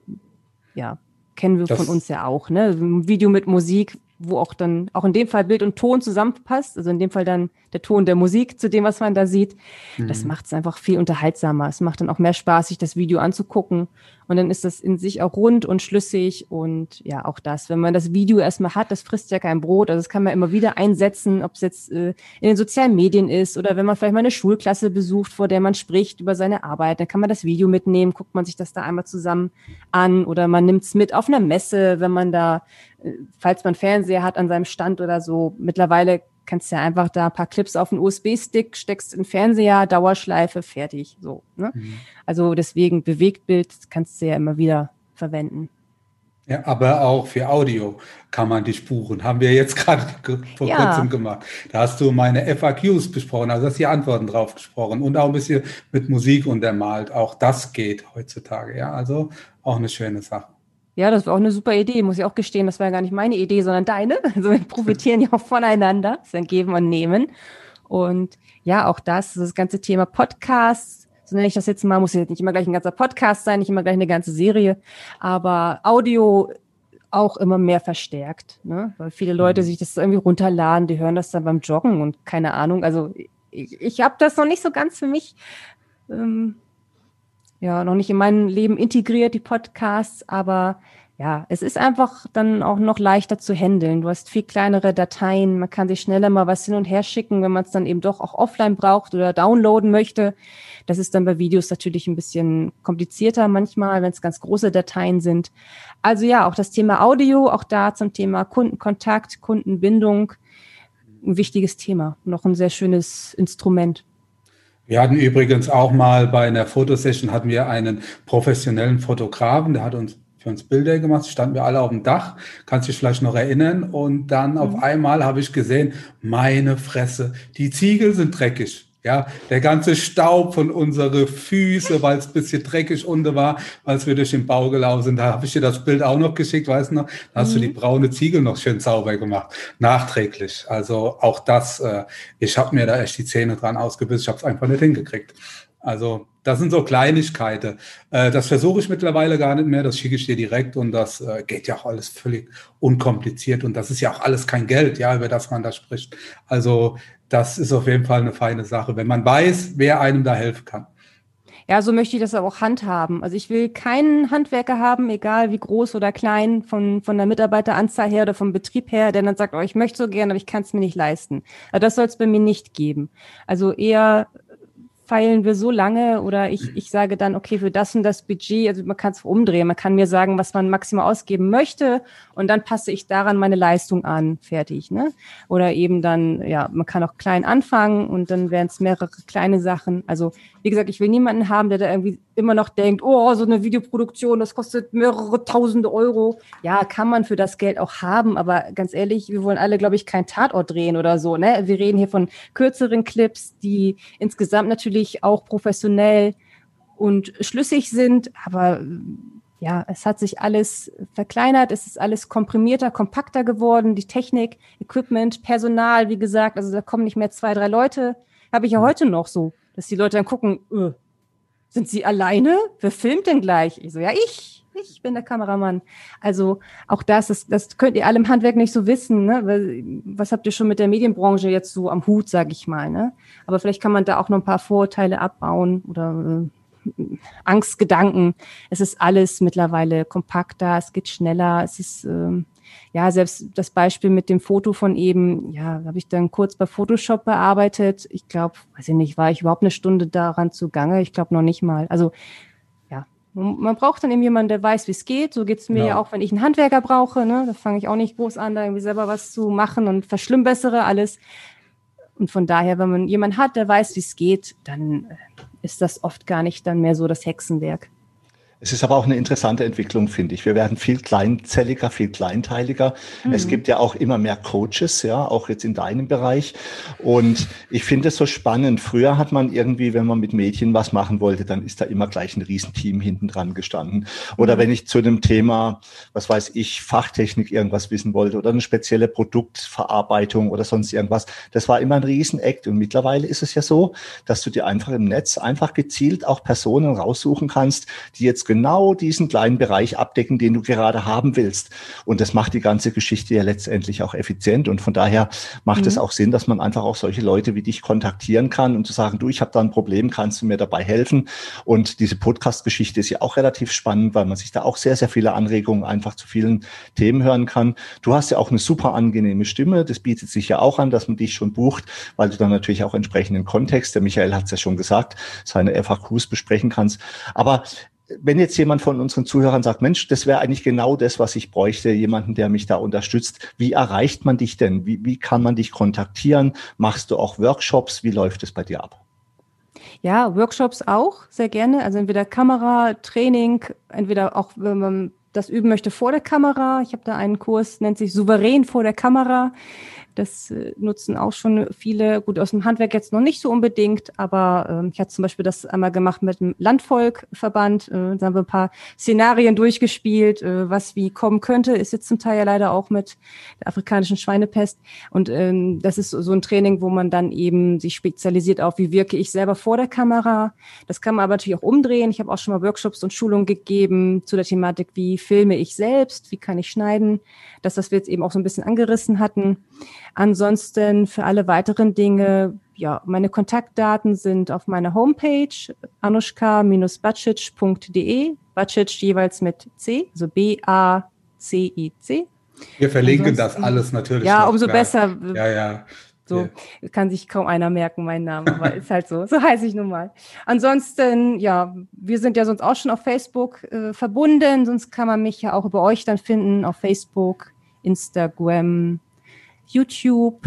Ja, kennen wir das von uns ja auch, ne? Ein Video mit Musik wo auch dann auch in dem Fall Bild und Ton zusammenpasst, also in dem Fall dann der Ton der Musik zu dem, was man da sieht. Mhm. Das macht es einfach viel unterhaltsamer. Es macht dann auch mehr Spaß, sich das Video anzugucken. Und dann ist das in sich auch rund und schlüssig. Und ja, auch das, wenn man das Video erstmal hat, das frisst ja kein Brot. Also das kann man immer wieder einsetzen, ob es jetzt äh, in den sozialen Medien ist oder wenn man vielleicht mal eine Schulklasse besucht, vor der man spricht über seine Arbeit, dann kann man das Video mitnehmen, guckt man sich das da einmal zusammen an oder man nimmt es mit auf einer Messe, wenn man da, äh, falls man Fernseher hat an seinem Stand oder so. Mittlerweile kannst du ja einfach da ein paar Clips auf den USB-Stick, steckst in den Fernseher, Dauerschleife, fertig. So. Ne? Mhm. Also deswegen Bewegtbild kannst du ja immer wieder verwenden. Ja, aber auch für Audio kann man die Spuren. Haben wir jetzt gerade vor ja. kurzem gemacht. Da hast du meine FAQs besprochen, also hast die Antworten drauf gesprochen und auch ein bisschen mit Musik untermalt. Auch das geht heutzutage. Ja, also auch eine schöne Sache. Ja, das war auch eine super Idee, muss ich auch gestehen. Das war ja gar nicht meine Idee, sondern deine. Also wir profitieren ja auch voneinander. Das ist ein Geben und Nehmen. Und ja, auch das, das ganze Thema Podcasts, so nenne ich das jetzt mal, muss jetzt nicht immer gleich ein ganzer Podcast sein, nicht immer gleich eine ganze Serie, aber Audio auch immer mehr verstärkt, ne? weil viele Leute mhm. sich das irgendwie runterladen, die hören das dann beim Joggen und keine Ahnung. Also ich, ich habe das noch nicht so ganz für mich ähm, ja noch nicht in mein Leben integriert, die Podcasts, aber ja, es ist einfach dann auch noch leichter zu handeln. Du hast viel kleinere Dateien, man kann sich schneller mal was hin und her schicken, wenn man es dann eben doch auch offline braucht oder downloaden möchte. Das ist dann bei Videos natürlich ein bisschen komplizierter manchmal, wenn es ganz große Dateien sind. Also ja, auch das Thema Audio, auch da zum Thema Kundenkontakt, Kundenbindung, ein wichtiges Thema, noch ein sehr schönes Instrument. Wir hatten übrigens auch mal bei einer Fotosession hatten wir einen professionellen Fotografen, der hat uns für uns Bilder gemacht, standen wir alle auf dem Dach, kannst dich vielleicht noch erinnern. Und dann auf mhm. einmal habe ich gesehen, meine Fresse, die Ziegel sind dreckig. Ja, der ganze Staub von unsere Füße, weil es ein bisschen dreckig unten war, als wir durch den Bau gelaufen sind. Da habe ich dir das Bild auch noch geschickt, weißt du noch? Da hast mhm. du die braune Ziegel noch schön sauber gemacht, nachträglich. Also auch das, äh, ich habe mir da echt die Zähne dran ausgebissen, ich habe es einfach nicht hingekriegt. Also das sind so Kleinigkeiten. Äh, das versuche ich mittlerweile gar nicht mehr. Das schicke ich dir direkt und das äh, geht ja auch alles völlig unkompliziert und das ist ja auch alles kein Geld, ja, über das man da spricht. Also das ist auf jeden Fall eine feine Sache, wenn man weiß, wer einem da helfen kann. Ja, so möchte ich das auch handhaben. Also ich will keinen Handwerker haben, egal wie groß oder klein, von, von der Mitarbeiteranzahl her oder vom Betrieb her, der dann sagt, oh, ich möchte so gerne, aber ich kann es mir nicht leisten. Also das soll es bei mir nicht geben. Also eher feilen wir so lange oder ich, ich sage dann, okay, für das und das Budget, also man kann es umdrehen, man kann mir sagen, was man maximal ausgeben möchte und dann passe ich daran meine Leistung an, fertig. Ne? Oder eben dann, ja, man kann auch klein anfangen und dann wären es mehrere kleine Sachen. Also wie gesagt, ich will niemanden haben, der da irgendwie immer noch denkt, oh, so eine Videoproduktion, das kostet mehrere tausende Euro. Ja, kann man für das Geld auch haben, aber ganz ehrlich, wir wollen alle, glaube ich, kein Tatort drehen oder so. Ne? Wir reden hier von kürzeren Clips, die insgesamt natürlich auch professionell und schlüssig sind, aber ja, es hat sich alles verkleinert, es ist alles komprimierter, kompakter geworden, die Technik, Equipment, Personal, wie gesagt, also da kommen nicht mehr zwei, drei Leute, habe ich ja heute noch so dass die Leute dann gucken, öh, sind sie alleine? Wer filmt denn gleich? Ich so, ja, ich, ich bin der Kameramann. Also auch das, das, das könnt ihr alle im Handwerk nicht so wissen. Ne? Was habt ihr schon mit der Medienbranche jetzt so am Hut, sag ich mal. Ne? Aber vielleicht kann man da auch noch ein paar Vorurteile abbauen oder äh, Angstgedanken. Es ist alles mittlerweile kompakter, es geht schneller, es ist äh, ja, selbst das Beispiel mit dem Foto von eben, ja, habe ich dann kurz bei Photoshop bearbeitet. Ich glaube, weiß ich nicht, war ich überhaupt eine Stunde daran zugange? Ich glaube noch nicht mal. Also ja, man braucht dann eben jemanden, der weiß, wie es geht. So geht es mir ja. ja. auch, wenn ich einen Handwerker brauche. Ne? Da fange ich auch nicht groß an, da irgendwie selber was zu machen und verschlimmbessere alles. Und von daher, wenn man jemanden hat, der weiß, wie es geht, dann äh, ist das oft gar nicht dann mehr so das Hexenwerk. Es ist aber auch eine interessante Entwicklung, finde ich. Wir werden viel kleinzelliger, viel kleinteiliger. Mhm. Es gibt ja auch immer mehr Coaches, ja, auch jetzt in deinem Bereich. Und ich finde es so spannend. Früher hat man irgendwie, wenn man mit Mädchen was machen wollte, dann ist da immer gleich ein Riesenteam hinten dran gestanden. Oder mhm. wenn ich zu dem Thema, was weiß ich, Fachtechnik irgendwas wissen wollte oder eine spezielle Produktverarbeitung oder sonst irgendwas, das war immer ein Riesenakt. Und mittlerweile ist es ja so, dass du dir einfach im Netz einfach gezielt auch Personen raussuchen kannst, die jetzt genau diesen kleinen Bereich abdecken, den du gerade haben willst. Und das macht die ganze Geschichte ja letztendlich auch effizient. Und von daher macht mhm. es auch Sinn, dass man einfach auch solche Leute wie dich kontaktieren kann und zu sagen, du, ich habe da ein Problem, kannst du mir dabei helfen? Und diese Podcast-Geschichte ist ja auch relativ spannend, weil man sich da auch sehr, sehr viele Anregungen einfach zu vielen Themen hören kann. Du hast ja auch eine super angenehme Stimme. Das bietet sich ja auch an, dass man dich schon bucht, weil du dann natürlich auch entsprechenden Kontext, der Michael hat es ja schon gesagt, seine FAQs besprechen kannst. Aber wenn jetzt jemand von unseren Zuhörern sagt, Mensch, das wäre eigentlich genau das, was ich bräuchte, jemanden, der mich da unterstützt. Wie erreicht man dich denn? Wie, wie kann man dich kontaktieren? Machst du auch Workshops? Wie läuft es bei dir ab? Ja, Workshops auch, sehr gerne. Also entweder Kamera, Training, entweder auch, wenn man das üben möchte vor der Kamera. Ich habe da einen Kurs, nennt sich Souverän vor der Kamera. Das äh, nutzen auch schon viele, gut aus dem Handwerk jetzt noch nicht so unbedingt, aber ähm, ich hatte zum Beispiel das einmal gemacht mit dem Landvolkverband. Äh, da haben wir ein paar Szenarien durchgespielt, äh, was wie kommen könnte, ist jetzt zum Teil ja leider auch mit der afrikanischen Schweinepest. Und ähm, das ist so ein Training, wo man dann eben sich spezialisiert auf, wie wirke ich selber vor der Kamera. Das kann man aber natürlich auch umdrehen. Ich habe auch schon mal Workshops und Schulungen gegeben zu der Thematik, wie filme ich selbst, wie kann ich schneiden. Das, was wir jetzt eben auch so ein bisschen angerissen hatten. Ansonsten für alle weiteren Dinge, ja, meine Kontaktdaten sind auf meiner Homepage anushka-bacic.de, Bacic jeweils mit C, also B-A-C-I-C. Wir verlinken das alles natürlich. Ja, umso klar. besser. Ja, ja. So ja. kann sich kaum einer merken, mein Name, aber ist halt so. So heiße ich nun mal. Ansonsten, ja, wir sind ja sonst auch schon auf Facebook äh, verbunden, sonst kann man mich ja auch über euch dann finden auf Facebook, Instagram, YouTube,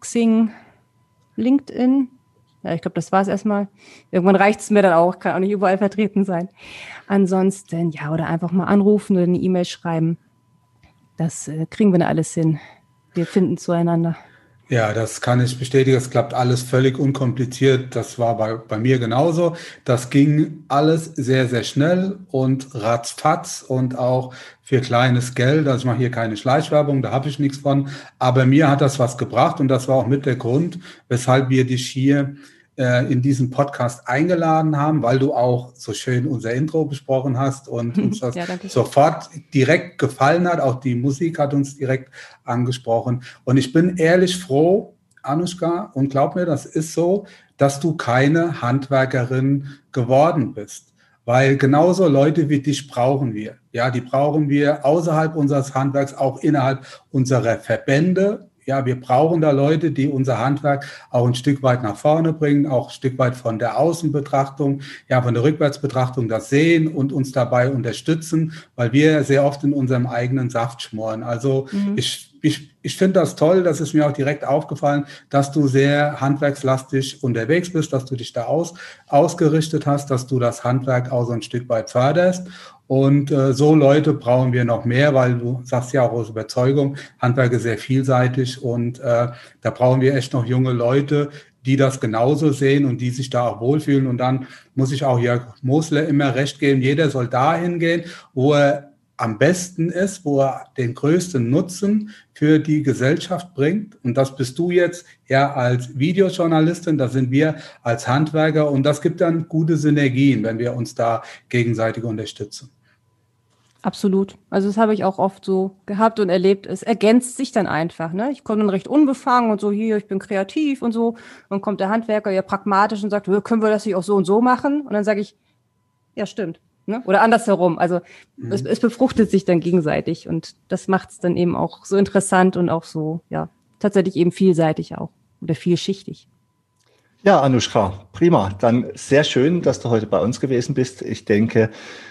Xing, LinkedIn. Ja, ich glaube, das war es erstmal. Irgendwann reicht es mir dann auch, kann auch nicht überall vertreten sein. Ansonsten, ja, oder einfach mal anrufen oder eine E-Mail schreiben. Das äh, kriegen wir dann alles hin. Wir finden zueinander. Ja, das kann ich bestätigen. Es klappt alles völlig unkompliziert. Das war bei, bei mir genauso. Das ging alles sehr, sehr schnell und ratzfatz und auch für kleines Geld. Also ich mache hier keine Schleichwerbung, da habe ich nichts von. Aber mir hat das was gebracht und das war auch mit der Grund, weshalb wir dich hier äh, in diesen Podcast eingeladen haben, weil du auch so schön unser Intro besprochen hast und uns das ja, sofort direkt gefallen hat. Auch die Musik hat uns direkt angesprochen. Und ich bin ehrlich froh, Anushka, und glaub mir, das ist so, dass du keine Handwerkerin geworden bist. Weil genauso Leute wie dich brauchen wir. Ja, die brauchen wir außerhalb unseres Handwerks, auch innerhalb unserer Verbände, ja, wir brauchen da Leute, die unser Handwerk auch ein Stück weit nach vorne bringen, auch ein Stück weit von der Außenbetrachtung, ja, von der Rückwärtsbetrachtung das sehen und uns dabei unterstützen, weil wir sehr oft in unserem eigenen Saft schmoren. Also mhm. ich, ich, ich finde das toll, das ist mir auch direkt aufgefallen, dass du sehr handwerkslastig unterwegs bist, dass du dich da aus, ausgerichtet hast, dass du das Handwerk auch so ein Stück weit förderst. Und äh, so Leute brauchen wir noch mehr, weil du sagst ja auch aus Überzeugung, Handwerk ist sehr vielseitig und äh, da brauchen wir echt noch junge Leute, die das genauso sehen und die sich da auch wohlfühlen. Und dann muss ich auch Jörg Mosler immer recht geben, jeder soll dahin gehen, wo er am besten ist, wo er den größten Nutzen für die Gesellschaft bringt. Und das bist du jetzt ja als Videojournalistin, das sind wir als Handwerker und das gibt dann gute Synergien, wenn wir uns da gegenseitig unterstützen. Absolut. Also das habe ich auch oft so gehabt und erlebt. Es ergänzt sich dann einfach. Ne? Ich komme dann recht unbefangen und so, hier, ich bin kreativ und so. Und kommt der Handwerker ja pragmatisch und sagt, können wir das nicht auch so und so machen? Und dann sage ich, ja, stimmt. Ne? Oder andersherum. Also mhm. es, es befruchtet sich dann gegenseitig und das macht es dann eben auch so interessant und auch so, ja, tatsächlich eben vielseitig auch oder vielschichtig. Ja, Anushka, prima. Dann sehr schön, dass du heute bei uns gewesen bist. Ich denke,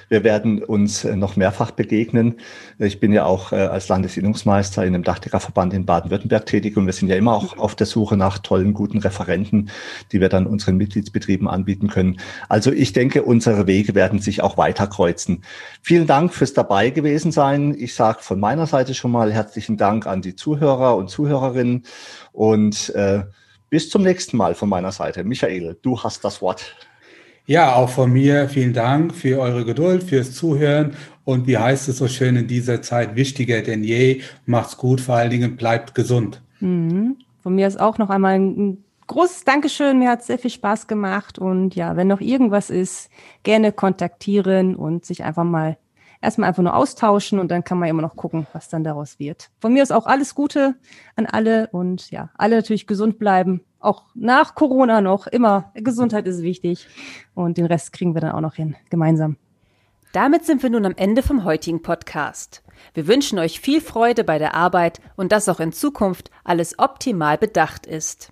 wir werden uns noch mehrfach begegnen. Ich bin ja auch äh, als Landesinnungsmeister in einem Dachdeckerverband in Baden-Württemberg tätig und wir sind ja immer auch auf der Suche nach tollen, guten Referenten, die wir dann unseren Mitgliedsbetrieben anbieten können. Also ich denke, unsere Wege werden sich auch weiter kreuzen. Vielen Dank fürs dabei gewesen sein. Ich sage von meiner Seite schon mal herzlichen Dank an die Zuhörer und Zuhörerinnen und äh, bis zum nächsten Mal von meiner Seite. Michael, du hast das Wort. Ja, auch von mir vielen Dank für eure Geduld, fürs Zuhören und wie heißt es so schön in dieser Zeit, wichtiger denn je, macht's gut, vor allen Dingen bleibt gesund. Mhm. Von mir ist auch noch einmal ein großes Dankeschön, mir hat sehr viel Spaß gemacht und ja, wenn noch irgendwas ist, gerne kontaktieren und sich einfach mal erstmal einfach nur austauschen und dann kann man immer noch gucken, was dann daraus wird. Von mir ist auch alles Gute an alle und ja, alle natürlich gesund bleiben. Auch nach Corona noch immer. Gesundheit ist wichtig und den Rest kriegen wir dann auch noch hin, gemeinsam. Damit sind wir nun am Ende vom heutigen Podcast. Wir wünschen euch viel Freude bei der Arbeit und dass auch in Zukunft alles optimal bedacht ist.